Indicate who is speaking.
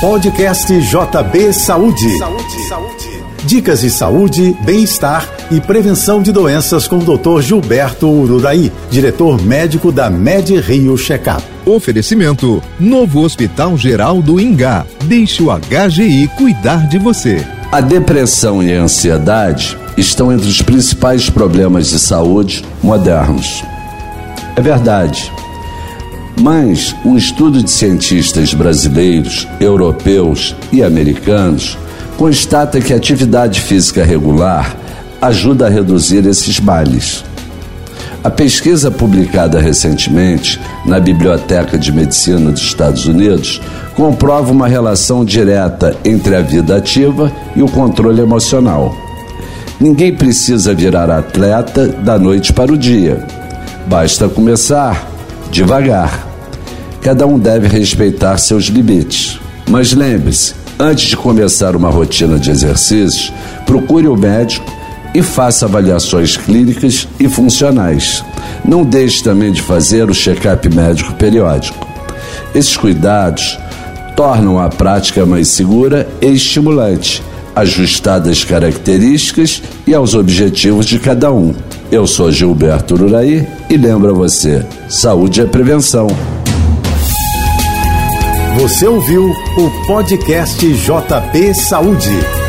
Speaker 1: Podcast JB Saúde. Saúde, saúde. Dicas de saúde, bem-estar e prevenção de doenças com o Dr. Gilberto Ururaí, diretor médico da Med Rio Checkup.
Speaker 2: Oferecimento: Novo Hospital Geral do Ingá. Deixe o HGI cuidar de você.
Speaker 3: A depressão e a ansiedade estão entre os principais problemas de saúde modernos. É verdade. Mas um estudo de cientistas brasileiros, europeus e americanos constata que a atividade física regular ajuda a reduzir esses males. A pesquisa publicada recentemente na Biblioteca de Medicina dos Estados Unidos comprova uma relação direta entre a vida ativa e o controle emocional. Ninguém precisa virar atleta da noite para o dia. Basta começar devagar. Cada um deve respeitar seus limites. Mas lembre-se, antes de começar uma rotina de exercícios, procure o médico e faça avaliações clínicas e funcionais. Não deixe também de fazer o check-up médico periódico. Esses cuidados tornam a prática mais segura e estimulante, ajustada às características e aos objetivos de cada um. Eu sou Gilberto Uraí e lembro a você: saúde é prevenção.
Speaker 1: Você ouviu o podcast JP Saúde.